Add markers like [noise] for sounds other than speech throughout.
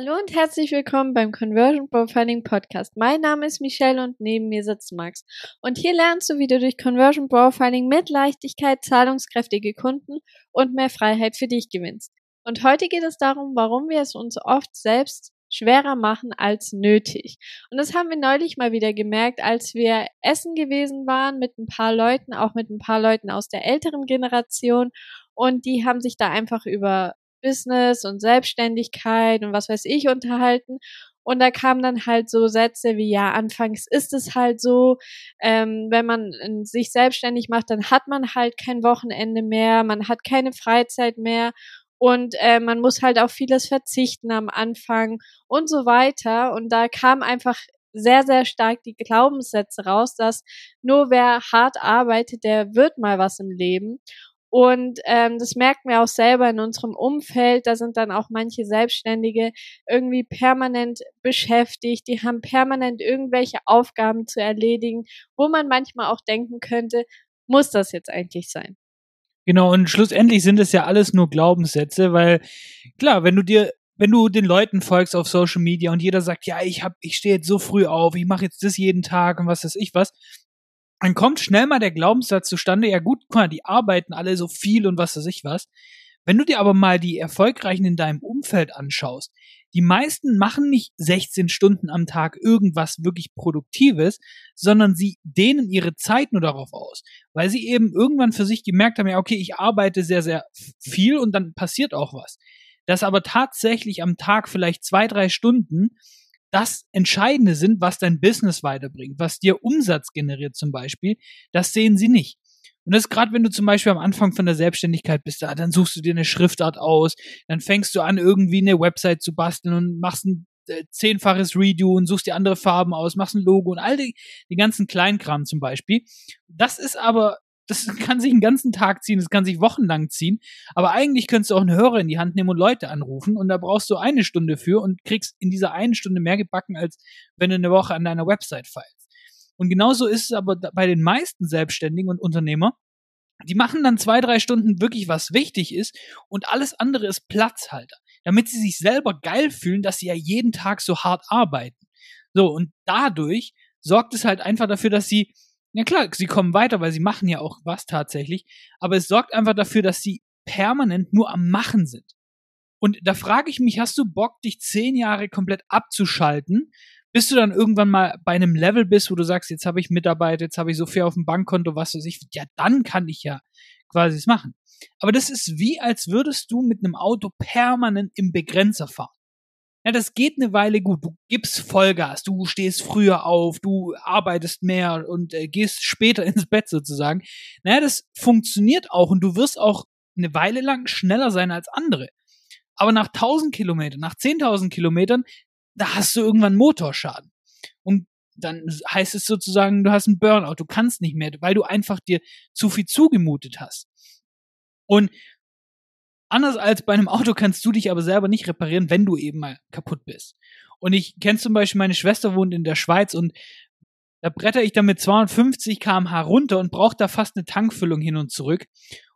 Hallo und herzlich willkommen beim Conversion Profiling Podcast. Mein Name ist Michelle und neben mir sitzt Max. Und hier lernst du, wie du durch Conversion Profiling mit Leichtigkeit zahlungskräftige Kunden und mehr Freiheit für dich gewinnst. Und heute geht es darum, warum wir es uns oft selbst schwerer machen als nötig. Und das haben wir neulich mal wieder gemerkt, als wir essen gewesen waren mit ein paar Leuten, auch mit ein paar Leuten aus der älteren Generation. Und die haben sich da einfach über Business und Selbstständigkeit und was weiß ich unterhalten. Und da kamen dann halt so Sätze wie, ja, anfangs ist es halt so, ähm, wenn man sich selbstständig macht, dann hat man halt kein Wochenende mehr, man hat keine Freizeit mehr und äh, man muss halt auf vieles verzichten am Anfang und so weiter. Und da kam einfach sehr, sehr stark die Glaubenssätze raus, dass nur wer hart arbeitet, der wird mal was im Leben. Und ähm, das merken wir auch selber in unserem Umfeld. Da sind dann auch manche Selbstständige irgendwie permanent beschäftigt. Die haben permanent irgendwelche Aufgaben zu erledigen, wo man manchmal auch denken könnte, muss das jetzt eigentlich sein? Genau, und schlussendlich sind es ja alles nur Glaubenssätze, weil klar, wenn du dir wenn du den Leuten folgst auf Social Media und jeder sagt, ja, ich hab, ich stehe jetzt so früh auf, ich mache jetzt das jeden Tag und was weiß ich was, dann kommt schnell mal der Glaubenssatz zustande, ja gut, guck mal, die arbeiten alle so viel und was weiß ich was. Wenn du dir aber mal die Erfolgreichen in deinem Umfeld anschaust, die meisten machen nicht 16 Stunden am Tag irgendwas wirklich Produktives, sondern sie dehnen ihre Zeit nur darauf aus, weil sie eben irgendwann für sich gemerkt haben, ja, okay, ich arbeite sehr, sehr viel und dann passiert auch was. Dass aber tatsächlich am Tag vielleicht zwei, drei Stunden das Entscheidende sind, was dein Business weiterbringt, was dir Umsatz generiert zum Beispiel, das sehen sie nicht. Und das ist gerade, wenn du zum Beispiel am Anfang von der Selbstständigkeit bist, dann suchst du dir eine Schriftart aus, dann fängst du an, irgendwie eine Website zu basteln und machst ein äh, zehnfaches Redo und suchst dir andere Farben aus, machst ein Logo und all die, die ganzen Kleinkram zum Beispiel. Das ist aber das kann sich einen ganzen Tag ziehen, das kann sich wochenlang ziehen. Aber eigentlich könntest du auch einen Hörer in die Hand nehmen und Leute anrufen und da brauchst du eine Stunde für und kriegst in dieser einen Stunde mehr gebacken, als wenn du eine Woche an deiner Website feilst. Und genauso ist es aber bei den meisten Selbstständigen und Unternehmer. Die machen dann zwei, drei Stunden wirklich, was wichtig ist und alles andere ist Platzhalter, damit sie sich selber geil fühlen, dass sie ja jeden Tag so hart arbeiten. So, und dadurch sorgt es halt einfach dafür, dass sie ja klar, sie kommen weiter, weil sie machen ja auch was tatsächlich, aber es sorgt einfach dafür, dass sie permanent nur am Machen sind. Und da frage ich mich, hast du Bock, dich zehn Jahre komplett abzuschalten, bis du dann irgendwann mal bei einem Level bist, wo du sagst, jetzt habe ich Mitarbeiter, jetzt habe ich so viel auf dem Bankkonto, was weiß ich, ja, dann kann ich ja quasi es machen. Aber das ist wie, als würdest du mit einem Auto permanent im Begrenzer fahren. Ja, das geht eine Weile gut. Du gibst Vollgas, du stehst früher auf, du arbeitest mehr und äh, gehst später [laughs] ins Bett sozusagen. Naja, das funktioniert auch und du wirst auch eine Weile lang schneller sein als andere. Aber nach 1000 Kilometern, nach 10.000 Kilometern, da hast du irgendwann Motorschaden. Und dann heißt es sozusagen, du hast einen Burnout, du kannst nicht mehr, weil du einfach dir zu viel zugemutet hast. Und Anders als bei einem Auto kannst du dich aber selber nicht reparieren, wenn du eben mal kaputt bist. Und ich kenne zum Beispiel, meine Schwester wohnt in der Schweiz und da bretter ich dann mit 250 km/h runter und brauche da fast eine Tankfüllung hin und zurück.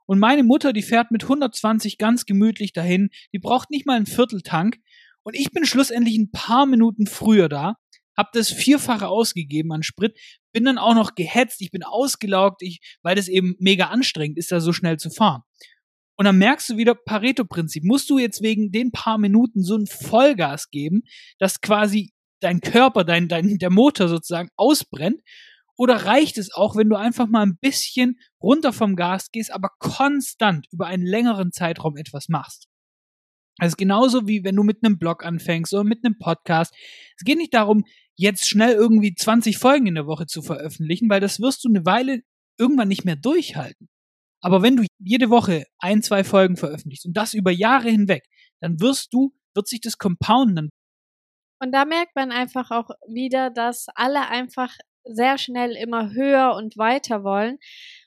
Und meine Mutter, die fährt mit 120 ganz gemütlich dahin, die braucht nicht mal einen Vierteltank. Und ich bin schlussendlich ein paar Minuten früher da, hab das Vierfache ausgegeben an Sprit, bin dann auch noch gehetzt, ich bin ausgelaugt, ich, weil das eben mega anstrengend ist, da so schnell zu fahren. Und dann merkst du wieder Pareto-Prinzip. Musst du jetzt wegen den paar Minuten so ein Vollgas geben, dass quasi dein Körper, dein, dein, der Motor sozusagen ausbrennt? Oder reicht es auch, wenn du einfach mal ein bisschen runter vom Gas gehst, aber konstant über einen längeren Zeitraum etwas machst? Also genauso wie wenn du mit einem Blog anfängst oder mit einem Podcast. Es geht nicht darum, jetzt schnell irgendwie 20 Folgen in der Woche zu veröffentlichen, weil das wirst du eine Weile irgendwann nicht mehr durchhalten. Aber wenn du jede Woche ein, zwei Folgen veröffentlichst und das über Jahre hinweg, dann wirst du, wird sich das compounden. Und da merkt man einfach auch wieder, dass alle einfach sehr schnell immer höher und weiter wollen.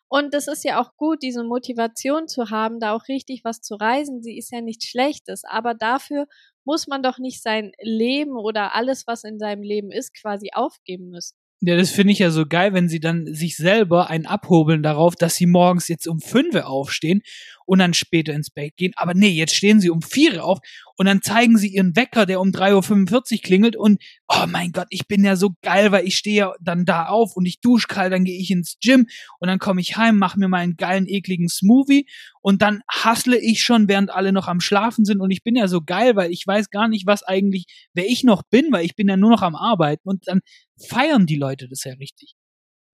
Und das ist ja auch gut, diese Motivation zu haben, da auch richtig was zu reisen. Sie ist ja nichts Schlechtes, aber dafür muss man doch nicht sein Leben oder alles, was in seinem Leben ist, quasi aufgeben müssen. Ja, das finde ich ja so geil, wenn sie dann sich selber einen abhobeln darauf, dass sie morgens jetzt um fünf aufstehen und dann später ins Bett gehen. Aber nee, jetzt stehen sie um vier auf Und dann zeigen sie ihren Wecker, der um 3.45 Uhr klingelt und, oh mein Gott, ich bin ja so geil, weil ich stehe dann da auf und ich dusche kalt, dann gehe ich ins Gym und dann komme ich heim, mache mir meinen geilen, ekligen Smoothie und dann hustle ich schon, während alle noch am Schlafen sind und ich bin ja so geil, weil ich weiß gar nicht, was eigentlich, wer ich noch bin, weil ich bin ja nur noch am Arbeiten und dann feiern die Leute das ja richtig.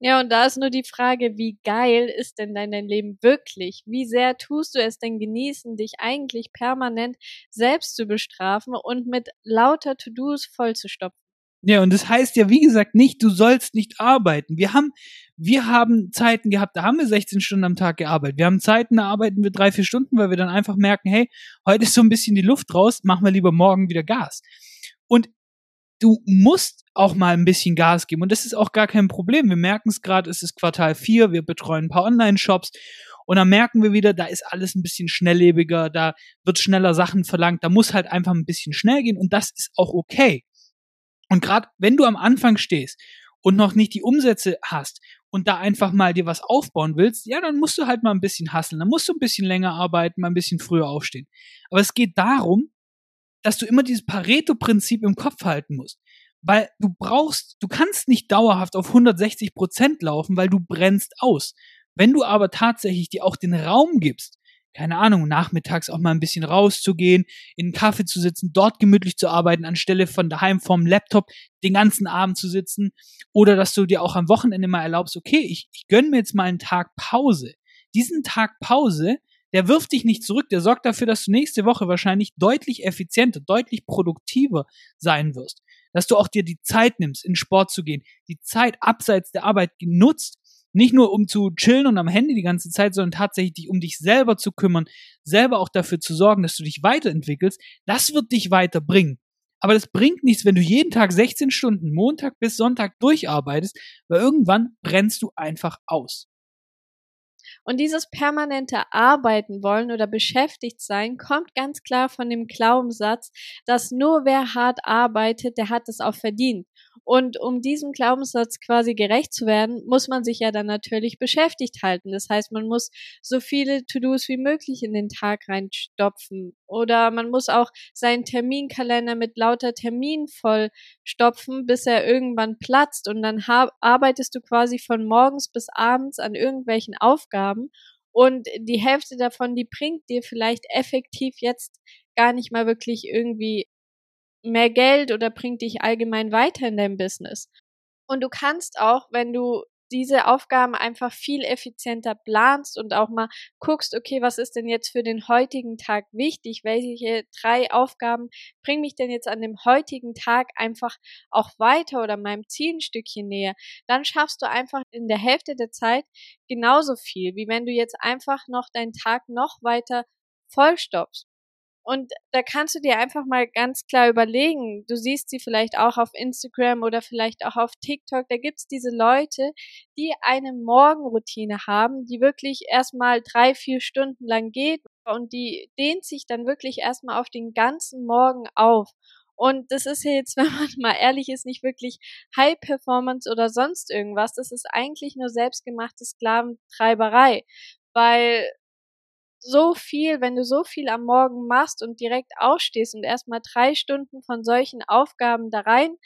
Ja, und da ist nur die Frage, wie geil ist denn dein, Leben wirklich? Wie sehr tust du es denn genießen, dich eigentlich permanent selbst zu bestrafen und mit lauter To-Dos vollzustopfen? Ja, und das heißt ja, wie gesagt, nicht, du sollst nicht arbeiten. Wir haben, wir haben Zeiten gehabt, da haben wir 16 Stunden am Tag gearbeitet. Wir haben Zeiten, da arbeiten wir drei, vier Stunden, weil wir dann einfach merken, hey, heute ist so ein bisschen die Luft raus, machen wir lieber morgen wieder Gas. Und du musst auch mal ein bisschen Gas geben. Und das ist auch gar kein Problem. Wir merken es gerade, es ist Quartal 4, wir betreuen ein paar Online-Shops. Und dann merken wir wieder, da ist alles ein bisschen schnelllebiger, da wird schneller Sachen verlangt, da muss halt einfach ein bisschen schnell gehen und das ist auch okay. Und gerade wenn du am Anfang stehst und noch nicht die Umsätze hast und da einfach mal dir was aufbauen willst, ja, dann musst du halt mal ein bisschen hasseln, dann musst du ein bisschen länger arbeiten, mal ein bisschen früher aufstehen. Aber es geht darum, dass du immer dieses Pareto-Prinzip im Kopf halten musst. Weil du brauchst, du kannst nicht dauerhaft auf 160 Prozent laufen, weil du brennst aus. Wenn du aber tatsächlich dir auch den Raum gibst, keine Ahnung, nachmittags auch mal ein bisschen rauszugehen, in einen Kaffee zu sitzen, dort gemütlich zu arbeiten, anstelle von daheim vorm Laptop den ganzen Abend zu sitzen, oder dass du dir auch am Wochenende mal erlaubst, okay, ich, ich gönn mir jetzt mal einen Tag Pause. Diesen Tag Pause, der wirft dich nicht zurück, der sorgt dafür, dass du nächste Woche wahrscheinlich deutlich effizienter, deutlich produktiver sein wirst. Dass du auch dir die Zeit nimmst, in Sport zu gehen, die Zeit abseits der Arbeit genutzt, nicht nur um zu chillen und am Handy die ganze Zeit, sondern tatsächlich um dich selber zu kümmern, selber auch dafür zu sorgen, dass du dich weiterentwickelst, das wird dich weiterbringen. Aber das bringt nichts, wenn du jeden Tag 16 Stunden, Montag bis Sonntag durcharbeitest, weil irgendwann brennst du einfach aus. Und dieses permanente Arbeiten wollen oder beschäftigt sein kommt ganz klar von dem Glaubenssatz, dass nur wer hart arbeitet, der hat es auch verdient. Und um diesem Glaubenssatz quasi gerecht zu werden, muss man sich ja dann natürlich beschäftigt halten. Das heißt, man muss so viele To-Dos wie möglich in den Tag reinstopfen. Oder man muss auch seinen Terminkalender mit lauter Terminen vollstopfen, bis er irgendwann platzt. Und dann arbeitest du quasi von morgens bis abends an irgendwelchen Aufgaben. Und die Hälfte davon, die bringt dir vielleicht effektiv jetzt gar nicht mal wirklich irgendwie mehr Geld oder bringt dich allgemein weiter in deinem Business. Und du kannst auch, wenn du diese Aufgaben einfach viel effizienter planst und auch mal guckst, okay, was ist denn jetzt für den heutigen Tag wichtig? Welche drei Aufgaben bringen mich denn jetzt an dem heutigen Tag einfach auch weiter oder meinem Ziel ein Stückchen näher? Dann schaffst du einfach in der Hälfte der Zeit genauso viel, wie wenn du jetzt einfach noch deinen Tag noch weiter vollstoppst. Und da kannst du dir einfach mal ganz klar überlegen, du siehst sie vielleicht auch auf Instagram oder vielleicht auch auf TikTok, da gibt's diese Leute, die eine Morgenroutine haben, die wirklich erstmal drei, vier Stunden lang geht und die dehnt sich dann wirklich erstmal auf den ganzen Morgen auf. Und das ist ja jetzt, [laughs] wenn man mal ehrlich ist, nicht wirklich High Performance oder sonst irgendwas. Das ist eigentlich nur selbstgemachte Sklaventreiberei. Weil so viel, wenn du so viel am Morgen machst und direkt aufstehst und erstmal drei Stunden von solchen Aufgaben da rein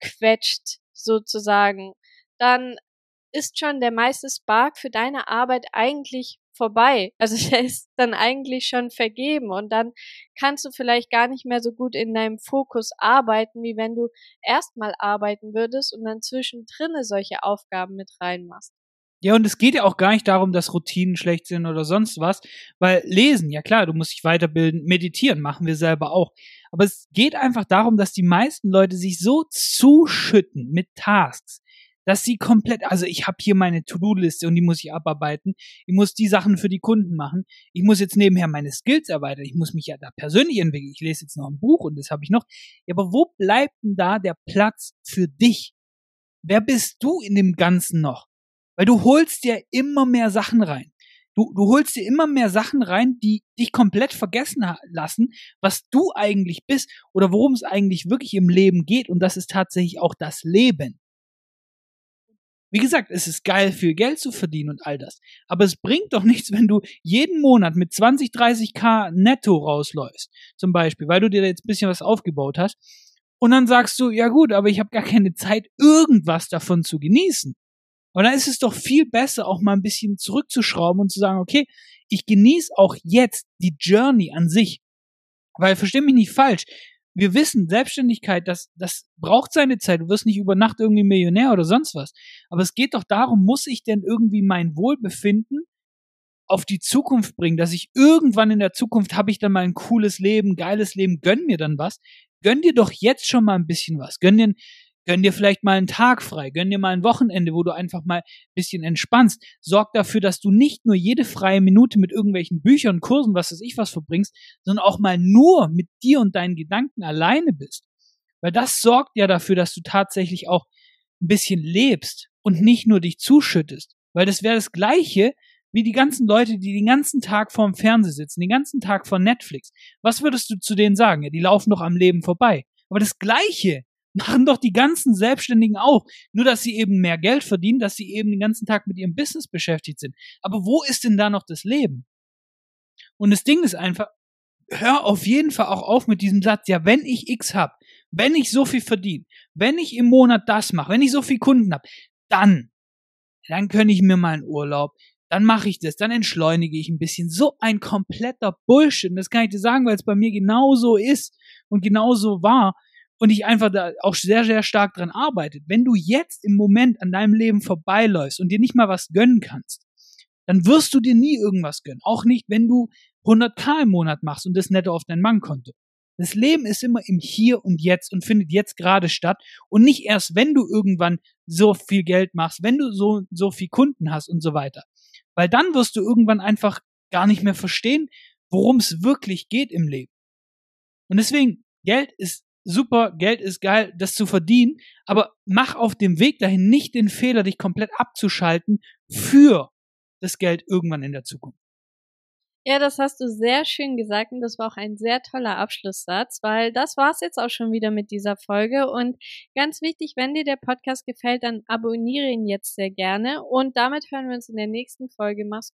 quetscht, sozusagen, dann ist schon der meiste Spark für deine Arbeit eigentlich vorbei. [laughs] Also der ist dann eigentlich schon vergeben und dann kannst du vielleicht gar nicht mehr so gut in deinem Fokus arbeiten, wie wenn du erstmal arbeiten würdest und dann zwischendrin solche Aufgaben mit reinmachst. Ja, und es geht ja auch gar nicht darum, dass Routinen schlecht sind oder sonst was, weil lesen, ja klar, du musst dich weiterbilden, meditieren machen wir selber auch. Aber es geht einfach darum, dass die meisten Leute sich so zuschütten mit Tasks, dass sie komplett, also ich habe hier meine To-Do-Liste und die muss ich abarbeiten. Ich muss die Sachen für die Kunden machen. Ich muss jetzt nebenher meine Skills erweitern. Ich muss mich ja da persönlich entwickeln. Ich lese jetzt noch ein Buch und das habe ich noch. Ja, aber wo bleibt denn da der Platz für dich? Wer bist du in dem Ganzen noch? Weil du holst dir immer mehr Sachen rein. Du, du holst dir immer mehr Sachen rein, die dich komplett vergessen lassen, was du eigentlich bist oder worum es eigentlich wirklich im Leben geht. Und das ist tatsächlich auch das Leben. Wie gesagt, es ist geil, viel Geld zu verdienen und all das. Aber es bringt doch nichts, wenn du jeden Monat mit 20, 30k netto rausläufst. Zum Beispiel, weil du dir jetzt ein bisschen was aufgebaut hast. Und dann sagst du, ja gut, aber ich habe gar keine Zeit, irgendwas davon zu genießen. Und dann ist es doch viel besser, auch mal ein bisschen zurückzuschrauben und zu sagen, okay, ich genieße auch jetzt die Journey an sich. Weil, versteh mich nicht falsch, wir wissen, Selbstständigkeit, das, das braucht seine Zeit. Du wirst nicht über Nacht irgendwie Millionär oder sonst was. Aber es geht doch darum, muss ich denn irgendwie mein Wohlbefinden auf die Zukunft bringen, dass ich irgendwann in der Zukunft habe ich dann mal ein cooles Leben, geiles Leben, gönn mir dann was. Gönn dir doch jetzt schon mal ein bisschen was. Gönn dir, Gönn dir vielleicht mal einen Tag frei, gönn dir mal ein Wochenende, wo du einfach mal ein bisschen entspannst. Sorg dafür, dass du nicht nur jede freie Minute mit irgendwelchen Büchern, Kursen, was weiß ich was verbringst, sondern auch mal nur mit dir und deinen Gedanken alleine bist. Weil das sorgt ja dafür, dass du tatsächlich auch ein bisschen lebst und nicht nur dich zuschüttest. Weil das wäre das Gleiche, wie die ganzen Leute, die den ganzen Tag vorm Fernseher sitzen, den ganzen Tag vor Netflix. Was würdest du zu denen sagen? Ja, die laufen doch am Leben vorbei. Aber das Gleiche machen doch die ganzen Selbstständigen auch. Nur, dass sie eben mehr Geld verdienen, dass sie eben den ganzen Tag mit ihrem Business beschäftigt sind. Aber wo ist denn da noch das Leben? Und das Ding ist einfach, hör auf jeden Fall auch auf mit diesem Satz, ja, wenn ich X hab, wenn ich so viel verdiene, wenn ich im Monat das mache, wenn ich so viel Kunden hab, dann, dann gönne ich mir mal einen Urlaub, dann mache ich das, dann entschleunige ich ein bisschen. So ein kompletter Bullshit. Und das kann ich dir sagen, weil es bei mir genauso ist und genauso war und ich einfach da auch sehr, sehr stark dran arbeite, wenn du jetzt im Moment an deinem Leben vorbeiläufst und dir nicht mal was gönnen kannst, dann wirst du dir nie irgendwas gönnen. Auch nicht, wenn du 100k im Monat machst und das netto auf dein Bankkonto. Das Leben ist immer im Hier und Jetzt und findet jetzt gerade statt und nicht erst, wenn du irgendwann so viel Geld machst, wenn du so, so viel Kunden hast und so weiter. Weil dann wirst du irgendwann einfach gar nicht mehr verstehen, worum es wirklich geht im Leben. Und deswegen, Geld ist super, Geld ist geil, das zu verdienen, aber mach auf dem Weg dahin nicht den Fehler, dich komplett abzuschalten für das Geld irgendwann in der Zukunft. Ja, das hast du sehr schön gesagt und das war auch ein sehr toller Abschlusssatz, weil das war's jetzt auch schon wieder mit dieser Folge und ganz wichtig, wenn dir der Podcast gefällt, dann abonniere ihn jetzt sehr gerne und damit hören wir uns in der nächsten Folge. Mach's